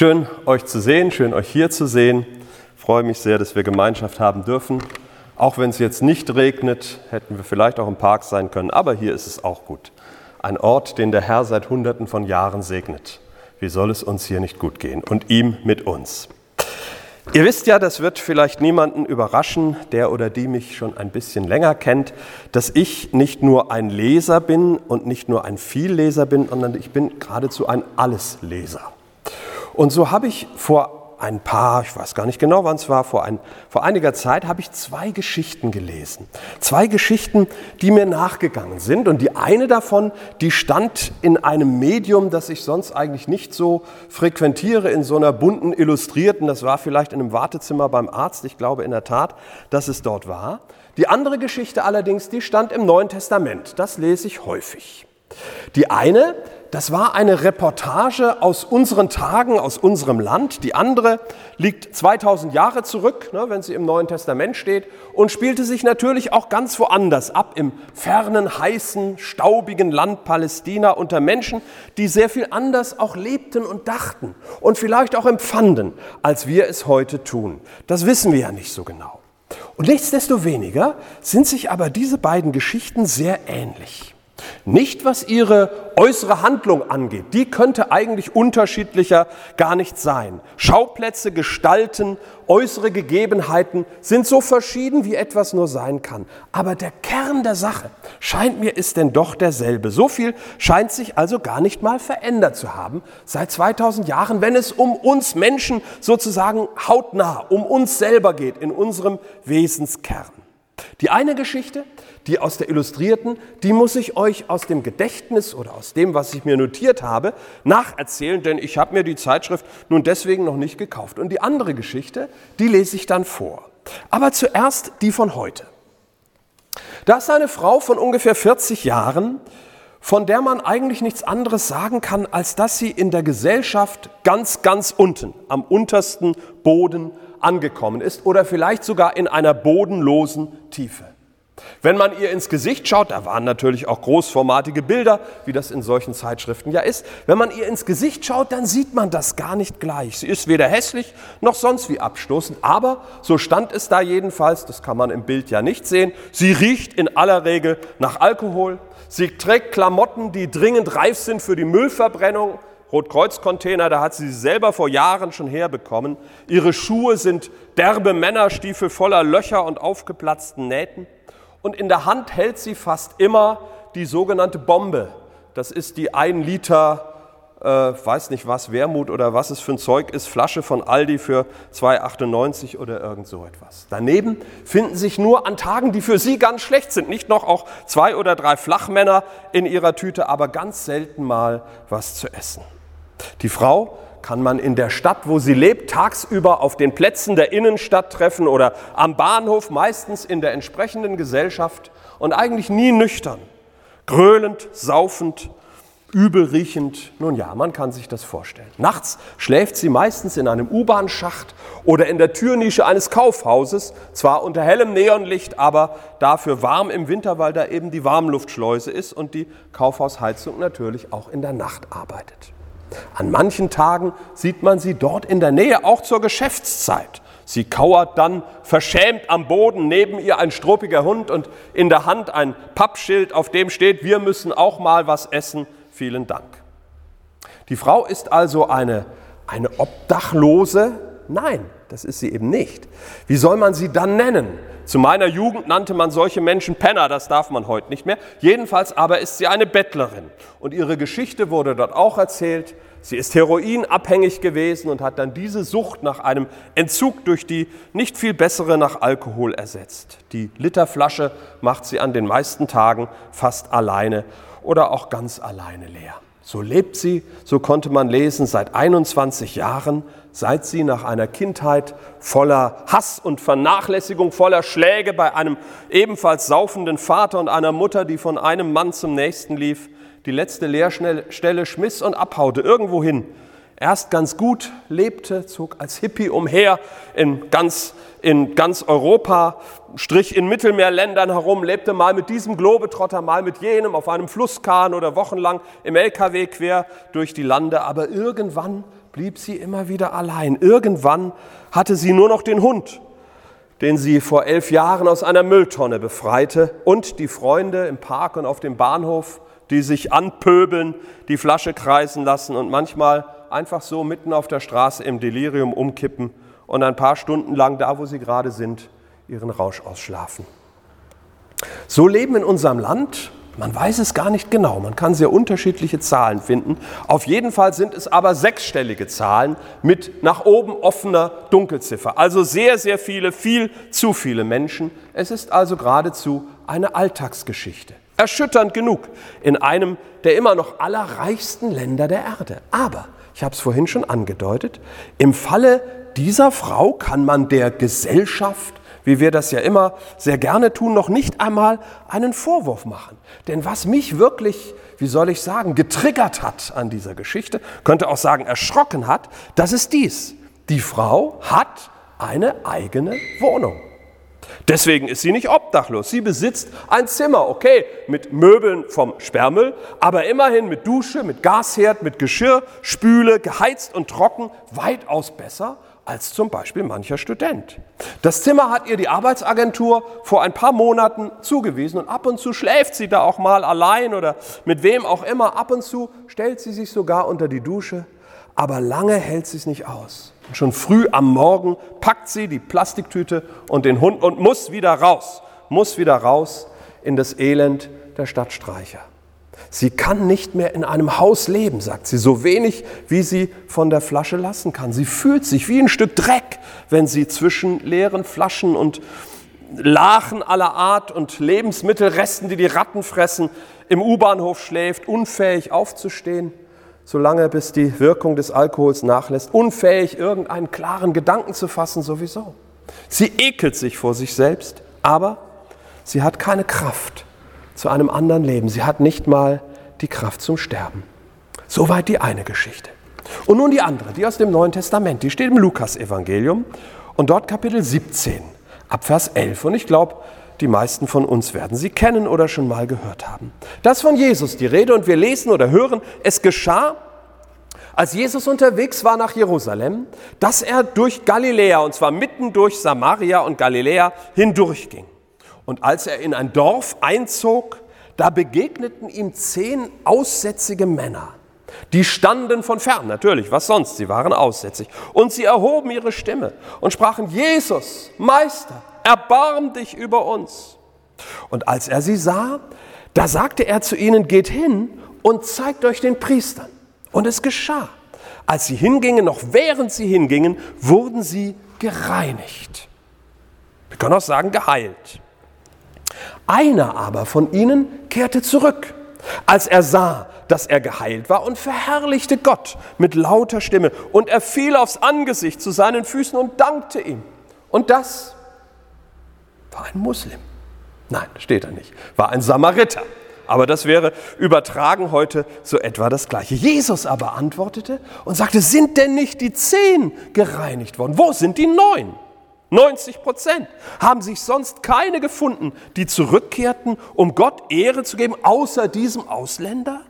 Schön, euch zu sehen, schön, euch hier zu sehen. Ich freue mich sehr, dass wir Gemeinschaft haben dürfen. Auch wenn es jetzt nicht regnet, hätten wir vielleicht auch im Park sein können, aber hier ist es auch gut. Ein Ort, den der Herr seit Hunderten von Jahren segnet. Wie soll es uns hier nicht gut gehen? Und ihm mit uns. Ihr wisst ja, das wird vielleicht niemanden überraschen, der oder die mich schon ein bisschen länger kennt, dass ich nicht nur ein Leser bin und nicht nur ein Vielleser bin, sondern ich bin geradezu ein Allesleser. Und so habe ich vor ein paar, ich weiß gar nicht genau, wann es war, vor, ein, vor einiger Zeit habe ich zwei Geschichten gelesen. Zwei Geschichten, die mir nachgegangen sind. Und die eine davon, die stand in einem Medium, das ich sonst eigentlich nicht so frequentiere, in so einer bunten Illustrierten. Das war vielleicht in einem Wartezimmer beim Arzt. Ich glaube in der Tat, dass es dort war. Die andere Geschichte allerdings, die stand im Neuen Testament. Das lese ich häufig. Die eine, das war eine Reportage aus unseren Tagen, aus unserem Land. Die andere liegt 2000 Jahre zurück, ne, wenn sie im Neuen Testament steht, und spielte sich natürlich auch ganz woanders ab, im fernen, heißen, staubigen Land Palästina unter Menschen, die sehr viel anders auch lebten und dachten und vielleicht auch empfanden, als wir es heute tun. Das wissen wir ja nicht so genau. Und nichtsdestoweniger sind sich aber diese beiden Geschichten sehr ähnlich. Nicht was ihre äußere Handlung angeht, die könnte eigentlich unterschiedlicher gar nicht sein. Schauplätze, Gestalten, äußere Gegebenheiten sind so verschieden, wie etwas nur sein kann. Aber der Kern der Sache scheint mir ist denn doch derselbe. So viel scheint sich also gar nicht mal verändert zu haben seit 2000 Jahren, wenn es um uns Menschen sozusagen hautnah, um uns selber geht, in unserem Wesenskern. Die eine Geschichte, die aus der Illustrierten, die muss ich euch aus dem Gedächtnis oder aus dem, was ich mir notiert habe, nacherzählen, denn ich habe mir die Zeitschrift nun deswegen noch nicht gekauft. Und die andere Geschichte, die lese ich dann vor. Aber zuerst die von heute. Da ist eine Frau von ungefähr 40 Jahren, von der man eigentlich nichts anderes sagen kann, als dass sie in der Gesellschaft ganz, ganz unten, am untersten Boden angekommen ist oder vielleicht sogar in einer bodenlosen Tiefe. Wenn man ihr ins Gesicht schaut, da waren natürlich auch großformatige Bilder, wie das in solchen Zeitschriften ja ist. Wenn man ihr ins Gesicht schaut, dann sieht man das gar nicht gleich. Sie ist weder hässlich noch sonst wie abstoßend, aber so stand es da jedenfalls, das kann man im Bild ja nicht sehen, sie riecht in aller Regel nach Alkohol, sie trägt Klamotten, die dringend reif sind für die Müllverbrennung, Rotkreuzcontainer, da hat sie sie selber vor Jahren schon herbekommen. Ihre Schuhe sind derbe Männerstiefel voller Löcher und aufgeplatzten Nähten. Und in der Hand hält sie fast immer die sogenannte Bombe. Das ist die ein Liter, äh, weiß nicht was, Wermut oder was es für ein Zeug ist, Flasche von Aldi für 2,98 oder irgend so etwas. Daneben finden sich nur an Tagen, die für sie ganz schlecht sind, nicht noch auch zwei oder drei Flachmänner in ihrer Tüte, aber ganz selten mal was zu essen. Die Frau kann man in der Stadt, wo sie lebt, tagsüber auf den Plätzen der Innenstadt treffen oder am Bahnhof, meistens in der entsprechenden Gesellschaft und eigentlich nie nüchtern, gröhlend, saufend, übelriechend. Nun ja, man kann sich das vorstellen. Nachts schläft sie meistens in einem U-Bahn-Schacht oder in der Türnische eines Kaufhauses, zwar unter hellem Neonlicht, aber dafür warm im Winter, weil da eben die Warmluftschleuse ist und die Kaufhausheizung natürlich auch in der Nacht arbeitet. An manchen Tagen sieht man sie dort in der Nähe, auch zur Geschäftszeit. Sie kauert dann verschämt am Boden, neben ihr ein struppiger Hund und in der Hand ein Pappschild, auf dem steht, wir müssen auch mal was essen, vielen Dank. Die Frau ist also eine, eine Obdachlose? Nein, das ist sie eben nicht. Wie soll man sie dann nennen? Zu meiner Jugend nannte man solche Menschen Penner, das darf man heute nicht mehr. Jedenfalls aber ist sie eine Bettlerin. Und ihre Geschichte wurde dort auch erzählt. Sie ist heroinabhängig gewesen und hat dann diese Sucht nach einem Entzug durch die nicht viel bessere nach Alkohol ersetzt. Die Literflasche macht sie an den meisten Tagen fast alleine oder auch ganz alleine leer. So lebt sie, so konnte man lesen, seit 21 Jahren seit sie nach einer Kindheit voller Hass und Vernachlässigung, voller Schläge bei einem ebenfalls saufenden Vater und einer Mutter, die von einem Mann zum nächsten lief, die letzte Lehrstelle schmiss und abhaute irgendwohin. Erst ganz gut lebte, zog als Hippie umher in ganz, in ganz Europa, strich in Mittelmeerländern herum, lebte mal mit diesem Globetrotter, mal mit jenem auf einem Flusskahn oder wochenlang im LKW quer durch die Lande. Aber irgendwann blieb sie immer wieder allein. Irgendwann hatte sie nur noch den Hund, den sie vor elf Jahren aus einer Mülltonne befreite, und die Freunde im Park und auf dem Bahnhof, die sich anpöbeln, die Flasche kreisen lassen und manchmal einfach so mitten auf der Straße im Delirium umkippen und ein paar Stunden lang da, wo sie gerade sind, ihren Rausch ausschlafen. So leben in unserem Land man weiß es gar nicht genau, man kann sehr unterschiedliche Zahlen finden. Auf jeden Fall sind es aber sechsstellige Zahlen mit nach oben offener Dunkelziffer. Also sehr, sehr viele, viel zu viele Menschen. Es ist also geradezu eine Alltagsgeschichte. Erschütternd genug in einem der immer noch allerreichsten Länder der Erde. Aber, ich habe es vorhin schon angedeutet, im Falle dieser Frau kann man der Gesellschaft wie wir das ja immer sehr gerne tun, noch nicht einmal einen Vorwurf machen. Denn was mich wirklich, wie soll ich sagen, getriggert hat an dieser Geschichte, könnte auch sagen erschrocken hat, das ist dies. Die Frau hat eine eigene Wohnung. Deswegen ist sie nicht obdachlos. Sie besitzt ein Zimmer, okay, mit Möbeln vom Sperrmüll, aber immerhin mit Dusche, mit Gasherd, mit Geschirr, Spüle, geheizt und trocken, weitaus besser als zum Beispiel mancher Student. Das Zimmer hat ihr die Arbeitsagentur vor ein paar Monaten zugewiesen und ab und zu schläft sie da auch mal allein oder mit wem auch immer. Ab und zu stellt sie sich sogar unter die Dusche, aber lange hält sie es nicht aus. Und schon früh am Morgen packt sie die Plastiktüte und den Hund und muss wieder raus, muss wieder raus in das Elend der Stadtstreicher. Sie kann nicht mehr in einem Haus leben, sagt sie, so wenig wie sie von der Flasche lassen kann. Sie fühlt sich wie ein Stück Dreck, wenn sie zwischen leeren Flaschen und Lachen aller Art und Lebensmittelresten, die die Ratten fressen, im U-Bahnhof schläft, unfähig aufzustehen, solange bis die Wirkung des Alkohols nachlässt, unfähig irgendeinen klaren Gedanken zu fassen sowieso. Sie ekelt sich vor sich selbst, aber sie hat keine Kraft zu einem anderen Leben. Sie hat nicht mal die Kraft zum Sterben. Soweit die eine Geschichte. Und nun die andere, die aus dem Neuen Testament. Die steht im Lukas-Evangelium und dort Kapitel 17, Abvers 11. Und ich glaube, die meisten von uns werden sie kennen oder schon mal gehört haben. Das von Jesus die Rede und wir lesen oder hören, es geschah, als Jesus unterwegs war nach Jerusalem, dass er durch Galiläa, und zwar mitten durch Samaria und Galiläa, hindurchging. Und als er in ein Dorf einzog, da begegneten ihm zehn aussätzige Männer. Die standen von fern, natürlich, was sonst, sie waren aussätzig. Und sie erhoben ihre Stimme und sprachen, Jesus, Meister, erbarm dich über uns. Und als er sie sah, da sagte er zu ihnen, geht hin und zeigt euch den Priestern. Und es geschah. Als sie hingingen, noch während sie hingingen, wurden sie gereinigt. Wir können auch sagen, geheilt. Einer aber von ihnen kehrte zurück, als er sah, dass er geheilt war und verherrlichte Gott mit lauter Stimme. Und er fiel aufs Angesicht zu seinen Füßen und dankte ihm. Und das war ein Muslim. Nein, steht da nicht. War ein Samariter. Aber das wäre übertragen heute so etwa das Gleiche. Jesus aber antwortete und sagte, sind denn nicht die zehn gereinigt worden? Wo sind die neun? 90 Prozent haben sich sonst keine gefunden, die zurückkehrten, um Gott Ehre zu geben, außer diesem Ausländer?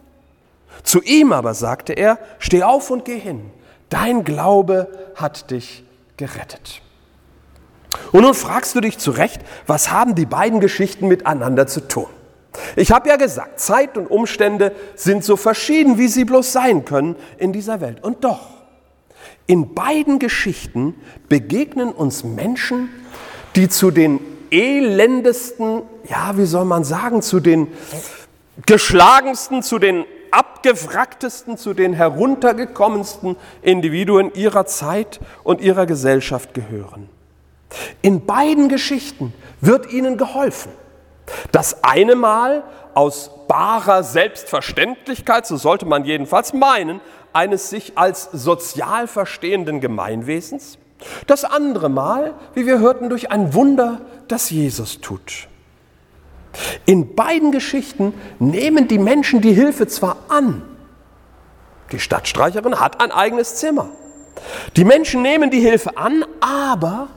Zu ihm aber sagte er, steh auf und geh hin, dein Glaube hat dich gerettet. Und nun fragst du dich zu Recht, was haben die beiden Geschichten miteinander zu tun? Ich habe ja gesagt, Zeit und Umstände sind so verschieden, wie sie bloß sein können in dieser Welt. Und doch, in beiden Geschichten begegnen uns Menschen, die zu den elendesten, ja, wie soll man sagen, zu den geschlagensten, zu den abgewracktesten, zu den heruntergekommensten Individuen ihrer Zeit und ihrer Gesellschaft gehören. In beiden Geschichten wird ihnen geholfen. Das eine Mal aus barer Selbstverständlichkeit, so sollte man jedenfalls meinen, eines sich als sozial verstehenden Gemeinwesens. Das andere Mal, wie wir hörten, durch ein Wunder, das Jesus tut. In beiden Geschichten nehmen die Menschen die Hilfe zwar an, die Stadtstreicherin hat ein eigenes Zimmer. Die Menschen nehmen die Hilfe an, aber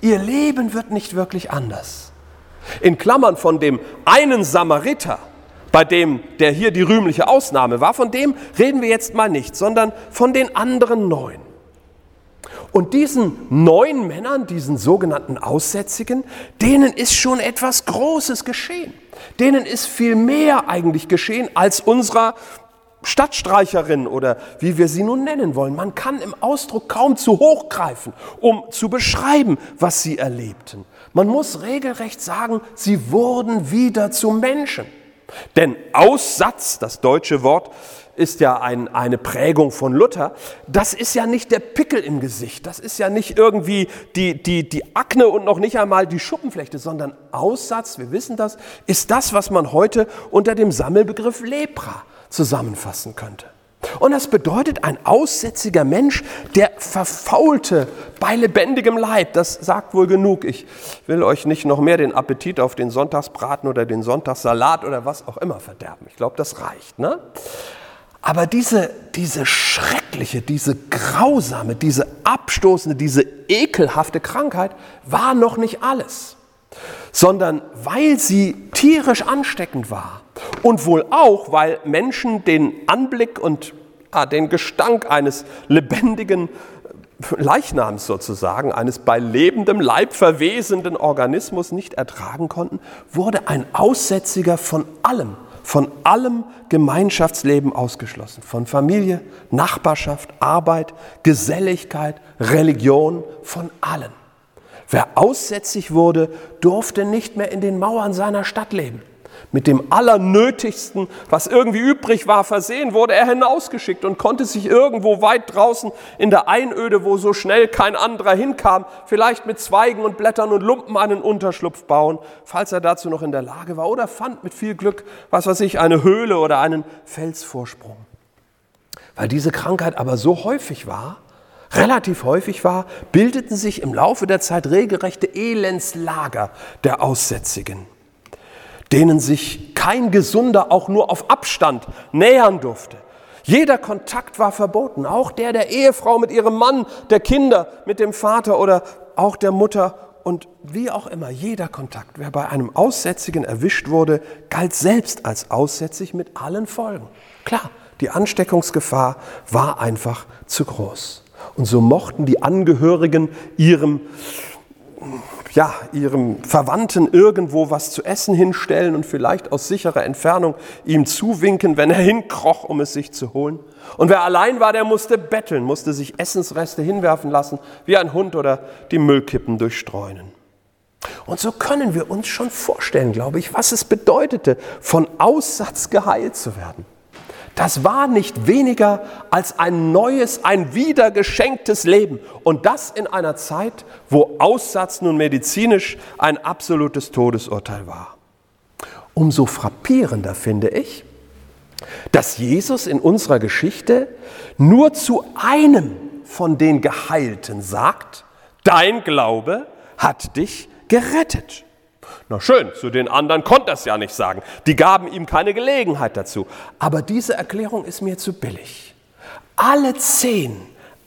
ihr Leben wird nicht wirklich anders. In Klammern von dem einen Samariter bei dem, der hier die rühmliche Ausnahme war, von dem reden wir jetzt mal nicht, sondern von den anderen neun. Und diesen neun Männern, diesen sogenannten Aussätzigen, denen ist schon etwas Großes geschehen. Denen ist viel mehr eigentlich geschehen als unserer Stadtstreicherin oder wie wir sie nun nennen wollen. Man kann im Ausdruck kaum zu hoch greifen, um zu beschreiben, was sie erlebten. Man muss regelrecht sagen, sie wurden wieder zu Menschen. Denn Aussatz, das deutsche Wort, ist ja ein, eine Prägung von Luther. Das ist ja nicht der Pickel im Gesicht, das ist ja nicht irgendwie die, die, die Akne und noch nicht einmal die Schuppenflechte, sondern Aussatz, wir wissen das, ist das, was man heute unter dem Sammelbegriff Lepra zusammenfassen könnte. Und das bedeutet ein aussätziger Mensch, der verfaulte bei lebendigem Leib. Das sagt wohl genug. Ich will euch nicht noch mehr den Appetit auf den Sonntagsbraten oder den Sonntagssalat oder was auch immer verderben. Ich glaube, das reicht. Ne? Aber diese, diese schreckliche, diese grausame, diese abstoßende, diese ekelhafte Krankheit war noch nicht alles, sondern weil sie tierisch ansteckend war und wohl auch, weil Menschen den Anblick und ah, den Gestank eines lebendigen Leichnams sozusagen, eines bei lebendem Leib verwesenden Organismus nicht ertragen konnten, wurde ein Aussätziger von allem von allem Gemeinschaftsleben ausgeschlossen. Von Familie, Nachbarschaft, Arbeit, Geselligkeit, Religion, von allen. Wer aussätzig wurde, durfte nicht mehr in den Mauern seiner Stadt leben mit dem Allernötigsten, was irgendwie übrig war, versehen, wurde er hinausgeschickt und konnte sich irgendwo weit draußen in der Einöde, wo so schnell kein anderer hinkam, vielleicht mit Zweigen und Blättern und Lumpen einen Unterschlupf bauen, falls er dazu noch in der Lage war, oder fand mit viel Glück, was weiß ich, eine Höhle oder einen Felsvorsprung. Weil diese Krankheit aber so häufig war, relativ häufig war, bildeten sich im Laufe der Zeit regelrechte Elendslager der Aussätzigen denen sich kein Gesunder auch nur auf Abstand nähern durfte. Jeder Kontakt war verboten, auch der der Ehefrau mit ihrem Mann, der Kinder mit dem Vater oder auch der Mutter und wie auch immer, jeder Kontakt. Wer bei einem Aussätzigen erwischt wurde, galt selbst als aussätzig mit allen Folgen. Klar, die Ansteckungsgefahr war einfach zu groß. Und so mochten die Angehörigen ihrem ja, ihrem Verwandten irgendwo was zu essen hinstellen und vielleicht aus sicherer Entfernung ihm zuwinken, wenn er hinkroch, um es sich zu holen. Und wer allein war, der musste betteln, musste sich Essensreste hinwerfen lassen, wie ein Hund oder die Müllkippen durchstreunen. Und so können wir uns schon vorstellen, glaube ich, was es bedeutete, von Aussatz geheilt zu werden. Das war nicht weniger als ein neues, ein wiedergeschenktes Leben. Und das in einer Zeit, wo Aussatz nun medizinisch ein absolutes Todesurteil war. Umso frappierender finde ich, dass Jesus in unserer Geschichte nur zu einem von den Geheilten sagt, dein Glaube hat dich gerettet. Na schön, zu den anderen konnte er es ja nicht sagen. Die gaben ihm keine Gelegenheit dazu. Aber diese Erklärung ist mir zu billig. Alle zehn,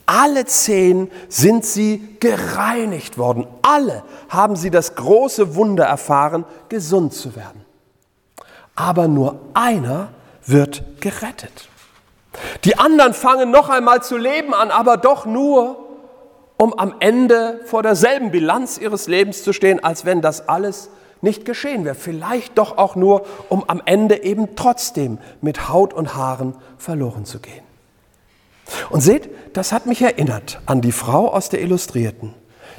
alle zehn sind sie gereinigt worden. Alle haben sie das große Wunder erfahren, gesund zu werden. Aber nur einer wird gerettet. Die anderen fangen noch einmal zu leben an, aber doch nur, um am Ende vor derselben Bilanz ihres Lebens zu stehen, als wenn das alles nicht geschehen wäre. Vielleicht doch auch nur, um am Ende eben trotzdem mit Haut und Haaren verloren zu gehen. Und seht, das hat mich erinnert an die Frau aus der Illustrierten.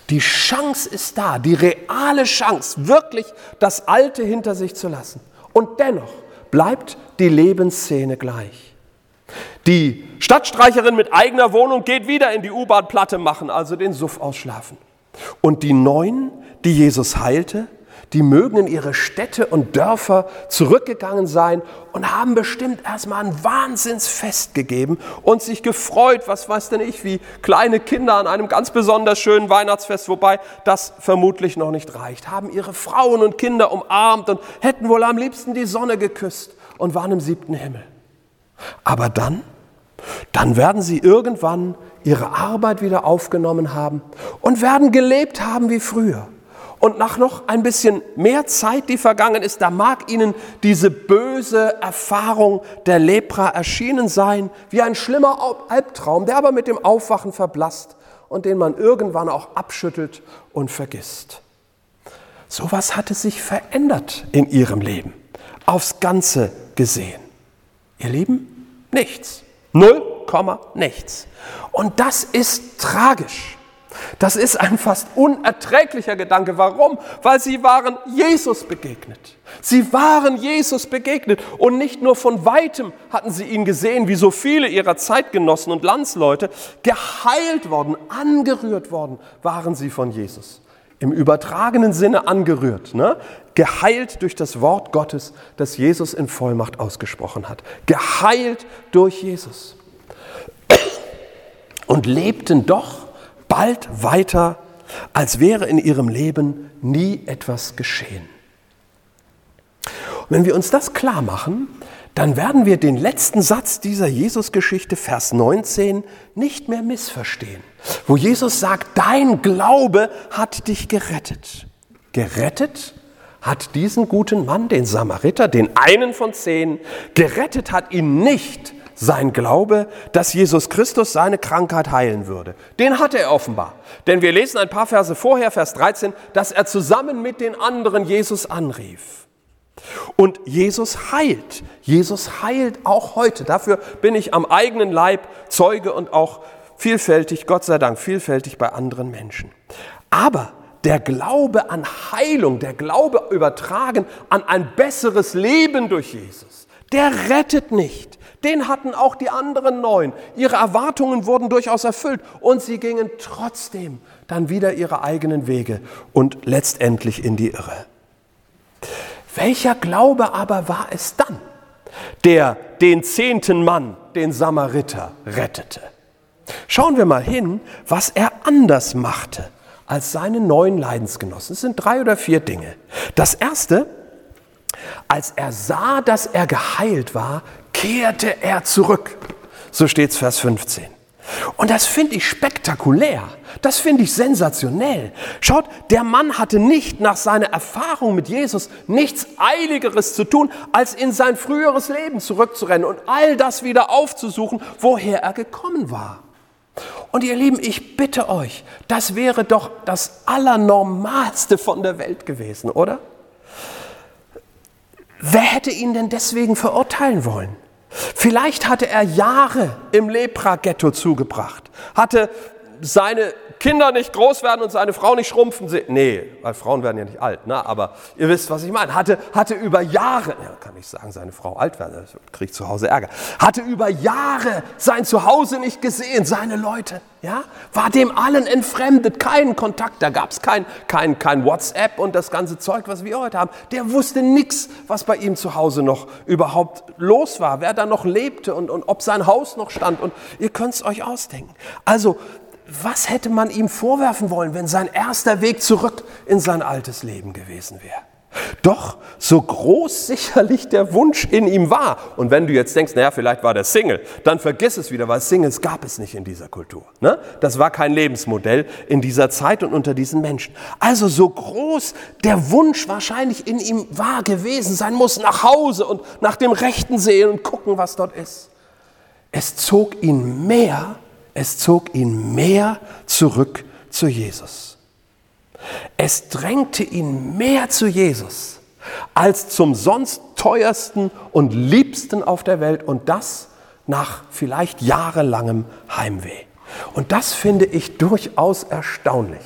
Die Chance ist da, die reale Chance, wirklich das Alte hinter sich zu lassen. Und dennoch bleibt die Lebensszene gleich. Die Stadtstreicherin mit eigener Wohnung geht wieder in die U-Bahn-Platte machen, also den Suff ausschlafen. Und die Neun, die Jesus heilte, die mögen in ihre Städte und Dörfer zurückgegangen sein und haben bestimmt erstmal ein Wahnsinnsfest gegeben und sich gefreut, was weiß denn ich, wie kleine Kinder an einem ganz besonders schönen Weihnachtsfest, wobei das vermutlich noch nicht reicht, haben ihre Frauen und Kinder umarmt und hätten wohl am liebsten die Sonne geküsst und waren im siebten Himmel. Aber dann, dann werden sie irgendwann ihre Arbeit wieder aufgenommen haben und werden gelebt haben wie früher Und nach noch ein bisschen mehr Zeit, die vergangen ist, da mag Ihnen diese böse Erfahrung der Lepra erschienen sein, wie ein schlimmer Albtraum, der aber mit dem Aufwachen verblasst und den man irgendwann auch abschüttelt und vergisst. Sowas hatte sich verändert in Ihrem Leben, aufs Ganze gesehen. Ihr Lieben, nichts. Null Komma nichts. Und das ist tragisch. Das ist ein fast unerträglicher Gedanke. Warum? Weil sie waren Jesus begegnet. Sie waren Jesus begegnet und nicht nur von weitem hatten sie ihn gesehen, wie so viele ihrer Zeitgenossen und Landsleute, geheilt worden, angerührt worden waren sie von Jesus. Im übertragenen Sinne angerührt, ne? geheilt durch das Wort Gottes, das Jesus in Vollmacht ausgesprochen hat. Geheilt durch Jesus. Und lebten doch bald weiter, als wäre in ihrem Leben nie etwas geschehen. Und wenn wir uns das klar machen, dann werden wir den letzten Satz dieser Jesus-Geschichte, Vers 19, nicht mehr missverstehen, wo Jesus sagt, dein Glaube hat dich gerettet. Gerettet hat diesen guten Mann, den Samariter, den einen von zehn, gerettet hat ihn nicht sein Glaube, dass Jesus Christus seine Krankheit heilen würde. Den hatte er offenbar. Denn wir lesen ein paar Verse vorher, Vers 13, dass er zusammen mit den anderen Jesus anrief. Und Jesus heilt. Jesus heilt auch heute. Dafür bin ich am eigenen Leib Zeuge und auch vielfältig, Gott sei Dank, vielfältig bei anderen Menschen. Aber der Glaube an Heilung, der Glaube übertragen an ein besseres Leben durch Jesus, der rettet nicht. Den hatten auch die anderen neun. Ihre Erwartungen wurden durchaus erfüllt und sie gingen trotzdem dann wieder ihre eigenen Wege und letztendlich in die Irre. Welcher Glaube aber war es dann, der den zehnten Mann, den Samariter, rettete? Schauen wir mal hin, was er anders machte als seine neuen Leidensgenossen. Es sind drei oder vier Dinge. Das erste, als er sah, dass er geheilt war, kehrte er zurück. So steht es Vers 15. Und das finde ich spektakulär. Das finde ich sensationell. Schaut, der Mann hatte nicht nach seiner Erfahrung mit Jesus nichts Eiligeres zu tun, als in sein früheres Leben zurückzurennen und all das wieder aufzusuchen, woher er gekommen war. Und ihr Lieben, ich bitte euch, das wäre doch das Allernormalste von der Welt gewesen, oder? Wer hätte ihn denn deswegen verurteilen wollen? Vielleicht hatte er Jahre im Lepra-Ghetto zugebracht, hatte seine Kinder nicht groß werden und seine Frau nicht schrumpfen sehen. Nee, weil Frauen werden ja nicht alt, ne? aber ihr wisst, was ich meine. Hatte, hatte über Jahre, ja, kann ich sagen, seine Frau alt werden, kriegt zu Hause Ärger. Hatte über Jahre sein Zuhause nicht gesehen, seine Leute, ja? War dem allen entfremdet, keinen Kontakt, da gab es kein, kein, kein WhatsApp und das ganze Zeug, was wir heute haben. Der wusste nichts, was bei ihm zu Hause noch überhaupt los war, wer da noch lebte und, und ob sein Haus noch stand und ihr könnt es euch ausdenken. Also was hätte man ihm vorwerfen wollen, wenn sein erster Weg zurück in sein altes Leben gewesen wäre? Doch so groß sicherlich der Wunsch in ihm war, und wenn du jetzt denkst, naja, vielleicht war der Single, dann vergiss es wieder, weil Singles gab es nicht in dieser Kultur. Ne? Das war kein Lebensmodell in dieser Zeit und unter diesen Menschen. Also so groß der Wunsch wahrscheinlich in ihm war gewesen sein muss, nach Hause und nach dem Rechten sehen und gucken, was dort ist. Es zog ihn mehr es zog ihn mehr zurück zu Jesus. Es drängte ihn mehr zu Jesus als zum sonst teuersten und liebsten auf der Welt und das nach vielleicht jahrelangem Heimweh. Und das finde ich durchaus erstaunlich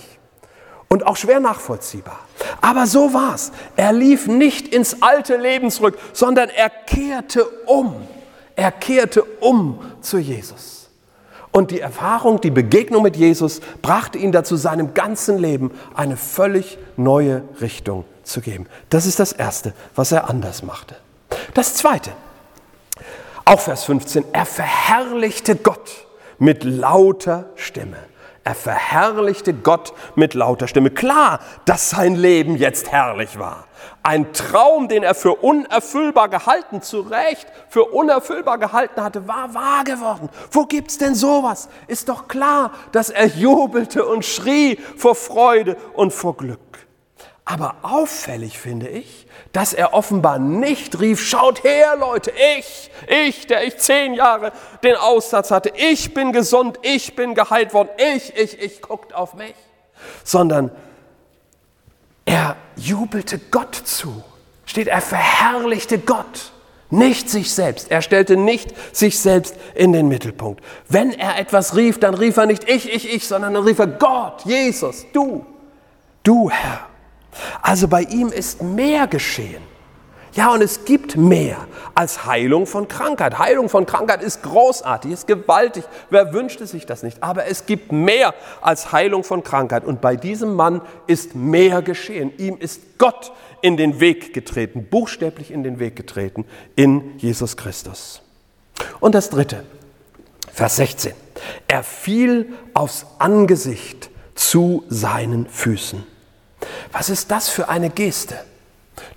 und auch schwer nachvollziehbar. Aber so war's. Er lief nicht ins alte Leben zurück, sondern er kehrte um. Er kehrte um zu Jesus. Und die Erfahrung, die Begegnung mit Jesus brachte ihn dazu, seinem ganzen Leben eine völlig neue Richtung zu geben. Das ist das Erste, was er anders machte. Das Zweite, auch Vers 15, er verherrlichte Gott mit lauter Stimme. Er verherrlichte Gott mit lauter Stimme. Klar, dass sein Leben jetzt herrlich war. Ein Traum, den er für unerfüllbar gehalten, zu Recht für unerfüllbar gehalten hatte, war wahr geworden. Wo gibt's denn sowas? Ist doch klar, dass er jubelte und schrie vor Freude und vor Glück. Aber auffällig finde ich, dass er offenbar nicht rief, schaut her Leute, ich, ich, der ich zehn Jahre den Aussatz hatte, ich bin gesund, ich bin geheilt worden, ich, ich, ich, guckt auf mich. Sondern er jubelte Gott zu. Steht, er verherrlichte Gott, nicht sich selbst. Er stellte nicht sich selbst in den Mittelpunkt. Wenn er etwas rief, dann rief er nicht ich, ich, ich, sondern dann rief er Gott, Jesus, du, du Herr. Also bei ihm ist mehr geschehen. Ja, und es gibt mehr als Heilung von Krankheit. Heilung von Krankheit ist großartig, ist gewaltig. Wer wünschte sich das nicht? Aber es gibt mehr als Heilung von Krankheit. Und bei diesem Mann ist mehr geschehen. Ihm ist Gott in den Weg getreten, buchstäblich in den Weg getreten, in Jesus Christus. Und das dritte, Vers 16. Er fiel aufs Angesicht zu seinen Füßen. Was ist das für eine Geste?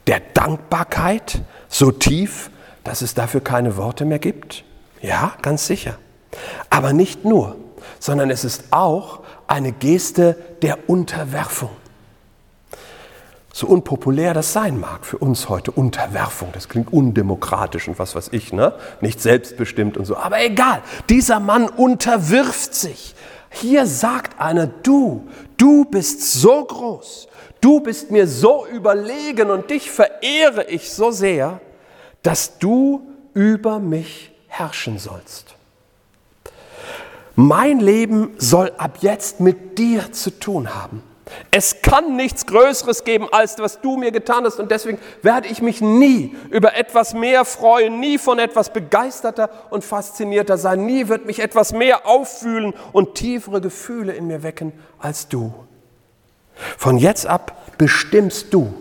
Der Dankbarkeit so tief, dass es dafür keine Worte mehr gibt? Ja, ganz sicher. Aber nicht nur, sondern es ist auch eine Geste der Unterwerfung. So unpopulär das sein mag für uns heute, Unterwerfung, das klingt undemokratisch und was weiß ich, ne? nicht selbstbestimmt und so. Aber egal, dieser Mann unterwirft sich. Hier sagt einer, du, du bist so groß, Du bist mir so überlegen und dich verehre ich so sehr, dass du über mich herrschen sollst. Mein Leben soll ab jetzt mit dir zu tun haben. Es kann nichts Größeres geben, als was du mir getan hast. Und deswegen werde ich mich nie über etwas mehr freuen, nie von etwas begeisterter und faszinierter sein. Nie wird mich etwas mehr auffühlen und tiefere Gefühle in mir wecken als du. Von jetzt ab bestimmst du,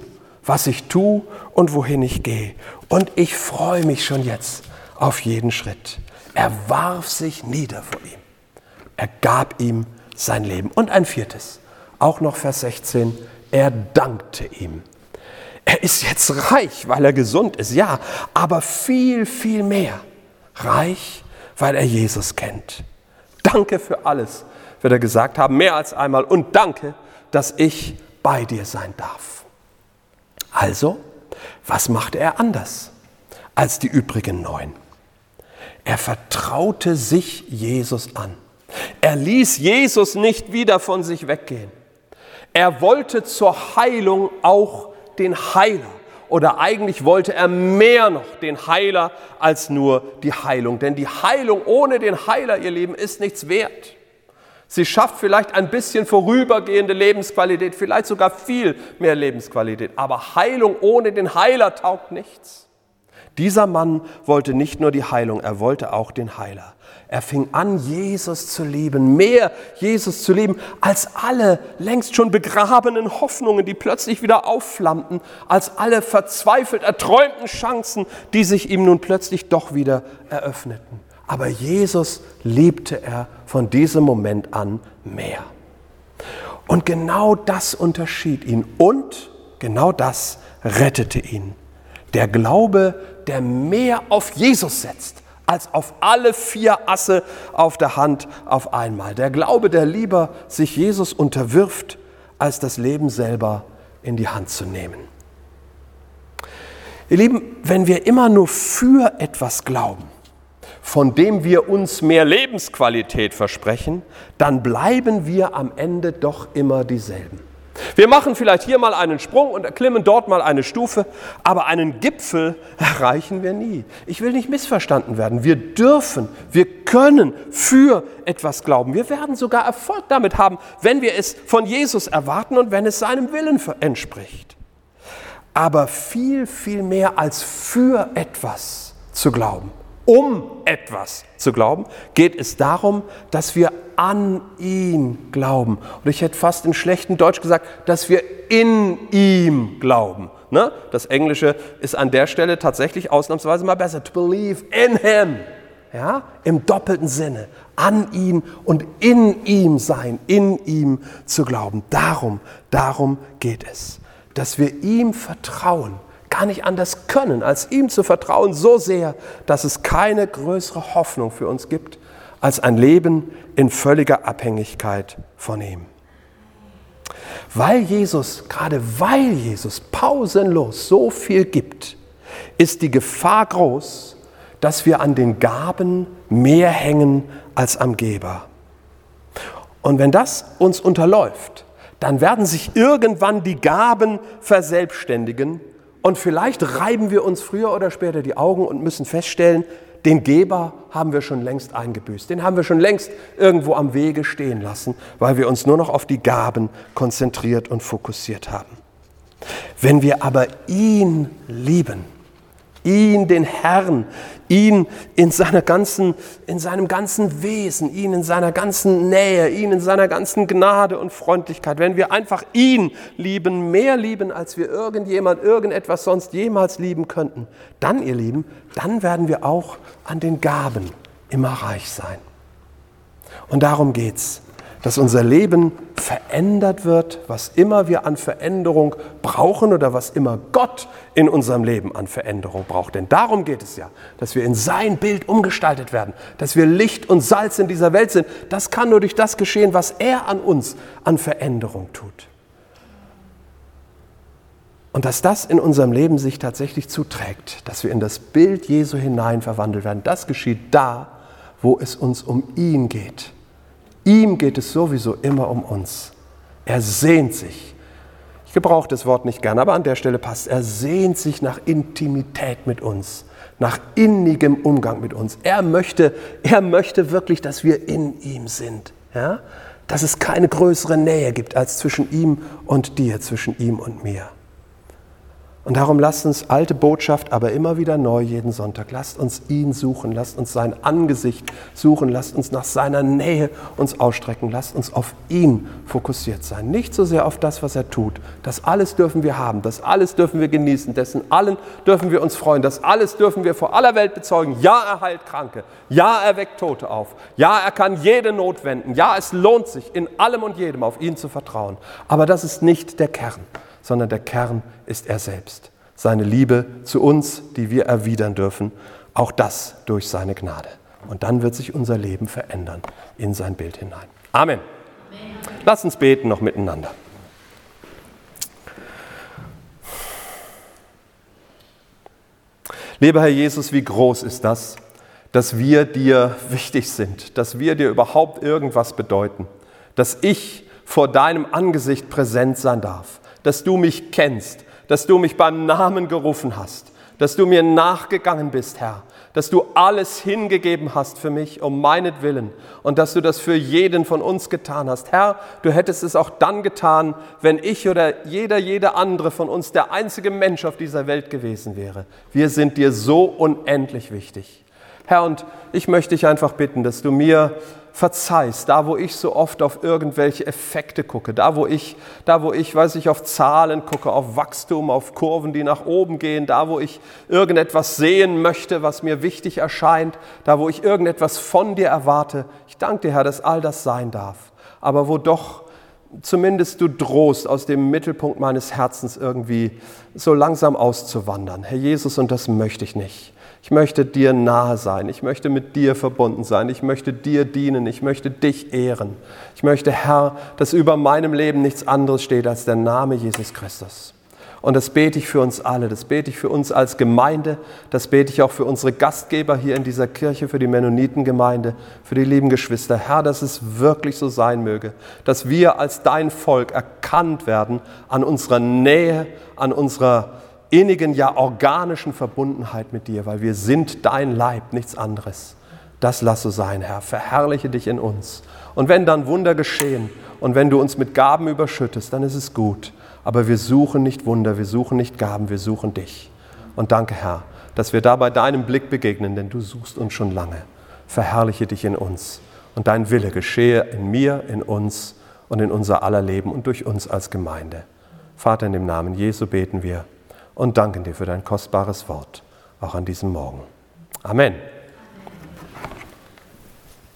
was ich tue und wohin ich gehe. Und ich freue mich schon jetzt auf jeden Schritt. Er warf sich nieder vor ihm. Er gab ihm sein Leben. Und ein viertes, auch noch Vers 16, er dankte ihm. Er ist jetzt reich, weil er gesund ist, ja, aber viel, viel mehr reich, weil er Jesus kennt. Danke für alles, wird er gesagt haben, mehr als einmal. Und danke, dass ich bei dir sein darf. Also, was machte er anders als die übrigen neun? Er vertraute sich Jesus an. Er ließ Jesus nicht wieder von sich weggehen. Er wollte zur Heilung auch den Heiler. Oder eigentlich wollte er mehr noch den Heiler als nur die Heilung. Denn die Heilung ohne den Heiler, ihr Leben, ist nichts wert. Sie schafft vielleicht ein bisschen vorübergehende Lebensqualität, vielleicht sogar viel mehr Lebensqualität. Aber Heilung ohne den Heiler taugt nichts. Dieser Mann wollte nicht nur die Heilung, er wollte auch den Heiler. Er fing an, Jesus zu lieben, mehr Jesus zu lieben als alle längst schon begrabenen Hoffnungen, die plötzlich wieder aufflammten, als alle verzweifelt erträumten Chancen, die sich ihm nun plötzlich doch wieder eröffneten. Aber Jesus liebte er von diesem Moment an mehr. Und genau das unterschied ihn und genau das rettete ihn. Der Glaube, der mehr auf Jesus setzt als auf alle vier Asse auf der Hand auf einmal. Der Glaube, der lieber sich Jesus unterwirft, als das Leben selber in die Hand zu nehmen. Ihr Lieben, wenn wir immer nur für etwas glauben, von dem wir uns mehr Lebensqualität versprechen, dann bleiben wir am Ende doch immer dieselben. Wir machen vielleicht hier mal einen Sprung und erklimmen dort mal eine Stufe, aber einen Gipfel erreichen wir nie. Ich will nicht missverstanden werden. Wir dürfen, wir können für etwas glauben. Wir werden sogar Erfolg damit haben, wenn wir es von Jesus erwarten und wenn es seinem Willen entspricht. Aber viel, viel mehr als für etwas zu glauben um etwas zu glauben, geht es darum, dass wir an ihn glauben. Und ich hätte fast in schlechtem Deutsch gesagt, dass wir in ihm glauben. Ne? Das Englische ist an der Stelle tatsächlich ausnahmsweise mal besser. To believe in him. Ja? Im doppelten Sinne. An ihn und in ihm sein, in ihm zu glauben. Darum, darum geht es. Dass wir ihm vertrauen gar nicht anders können, als ihm zu vertrauen, so sehr, dass es keine größere Hoffnung für uns gibt, als ein Leben in völliger Abhängigkeit von ihm. Weil Jesus, gerade weil Jesus pausenlos so viel gibt, ist die Gefahr groß, dass wir an den Gaben mehr hängen als am Geber. Und wenn das uns unterläuft, dann werden sich irgendwann die Gaben verselbstständigen und vielleicht reiben wir uns früher oder später die Augen und müssen feststellen, den Geber haben wir schon längst eingebüßt, den haben wir schon längst irgendwo am Wege stehen lassen, weil wir uns nur noch auf die Gaben konzentriert und fokussiert haben. Wenn wir aber ihn lieben, ihn, den Herrn, ihn in, seiner ganzen, in seinem ganzen Wesen, ihn in seiner ganzen Nähe, ihn in seiner ganzen Gnade und Freundlichkeit, wenn wir einfach ihn lieben, mehr lieben, als wir irgendjemand, irgendetwas sonst jemals lieben könnten, dann, ihr Lieben, dann werden wir auch an den Gaben immer reich sein. Und darum geht's dass unser Leben verändert wird, was immer wir an Veränderung brauchen oder was immer Gott in unserem Leben an Veränderung braucht. Denn darum geht es ja, dass wir in sein Bild umgestaltet werden, dass wir Licht und Salz in dieser Welt sind. Das kann nur durch das geschehen, was er an uns an Veränderung tut. Und dass das in unserem Leben sich tatsächlich zuträgt, dass wir in das Bild Jesu hinein verwandelt werden, das geschieht da, wo es uns um ihn geht Ihm geht es sowieso immer um uns. Er sehnt sich. Ich gebrauche das Wort nicht gern, aber an der Stelle passt. Er sehnt sich nach Intimität mit uns, nach innigem Umgang mit uns. Er möchte, er möchte wirklich, dass wir in ihm sind. Ja? Dass es keine größere Nähe gibt als zwischen ihm und dir, zwischen ihm und mir. Und darum lasst uns alte Botschaft, aber immer wieder neu jeden Sonntag. Lasst uns ihn suchen, lasst uns sein Angesicht suchen, lasst uns nach seiner Nähe uns ausstrecken, lasst uns auf ihn fokussiert sein. Nicht so sehr auf das, was er tut. Das alles dürfen wir haben, das alles dürfen wir genießen, dessen allen dürfen wir uns freuen, das alles dürfen wir vor aller Welt bezeugen. Ja, er heilt Kranke, ja, er weckt Tote auf, ja, er kann jede Not wenden, ja, es lohnt sich, in allem und jedem auf ihn zu vertrauen. Aber das ist nicht der Kern sondern der Kern ist er selbst. Seine Liebe zu uns, die wir erwidern dürfen, auch das durch seine Gnade. Und dann wird sich unser Leben verändern in sein Bild hinein. Amen. Lass uns beten noch miteinander. Lieber Herr Jesus, wie groß ist das, dass wir dir wichtig sind, dass wir dir überhaupt irgendwas bedeuten, dass ich vor deinem Angesicht präsent sein darf, dass du mich kennst, dass du mich beim Namen gerufen hast, dass du mir nachgegangen bist, Herr, dass du alles hingegeben hast für mich um meinetwillen und dass du das für jeden von uns getan hast. Herr, du hättest es auch dann getan, wenn ich oder jeder, jeder andere von uns der einzige Mensch auf dieser Welt gewesen wäre. Wir sind dir so unendlich wichtig. Herr, und ich möchte dich einfach bitten, dass du mir verzeihst, da wo ich so oft auf irgendwelche Effekte gucke, da wo ich, da wo ich, weiß ich, auf Zahlen gucke, auf Wachstum, auf Kurven, die nach oben gehen, da wo ich irgendetwas sehen möchte, was mir wichtig erscheint, da wo ich irgendetwas von dir erwarte. Ich danke dir, Herr, dass all das sein darf, aber wo doch zumindest du drohst, aus dem Mittelpunkt meines Herzens irgendwie so langsam auszuwandern. Herr Jesus, und das möchte ich nicht. Ich möchte dir nahe sein. Ich möchte mit dir verbunden sein. Ich möchte dir dienen. Ich möchte dich ehren. Ich möchte, Herr, dass über meinem Leben nichts anderes steht als der Name Jesus Christus. Und das bete ich für uns alle. Das bete ich für uns als Gemeinde. Das bete ich auch für unsere Gastgeber hier in dieser Kirche, für die Mennonitengemeinde, für die lieben Geschwister. Herr, dass es wirklich so sein möge, dass wir als dein Volk erkannt werden an unserer Nähe, an unserer innigen, ja organischen Verbundenheit mit dir, weil wir sind dein Leib, nichts anderes. Das lass so sein, Herr. Verherrliche dich in uns. Und wenn dann Wunder geschehen und wenn du uns mit Gaben überschüttest, dann ist es gut. Aber wir suchen nicht Wunder, wir suchen nicht Gaben, wir suchen dich. Und danke, Herr, dass wir dabei deinem Blick begegnen, denn du suchst uns schon lange. Verherrliche dich in uns. Und dein Wille geschehe in mir, in uns und in unser aller Leben und durch uns als Gemeinde. Vater, in dem Namen Jesu beten wir und danken dir für dein kostbares Wort, auch an diesem Morgen. Amen.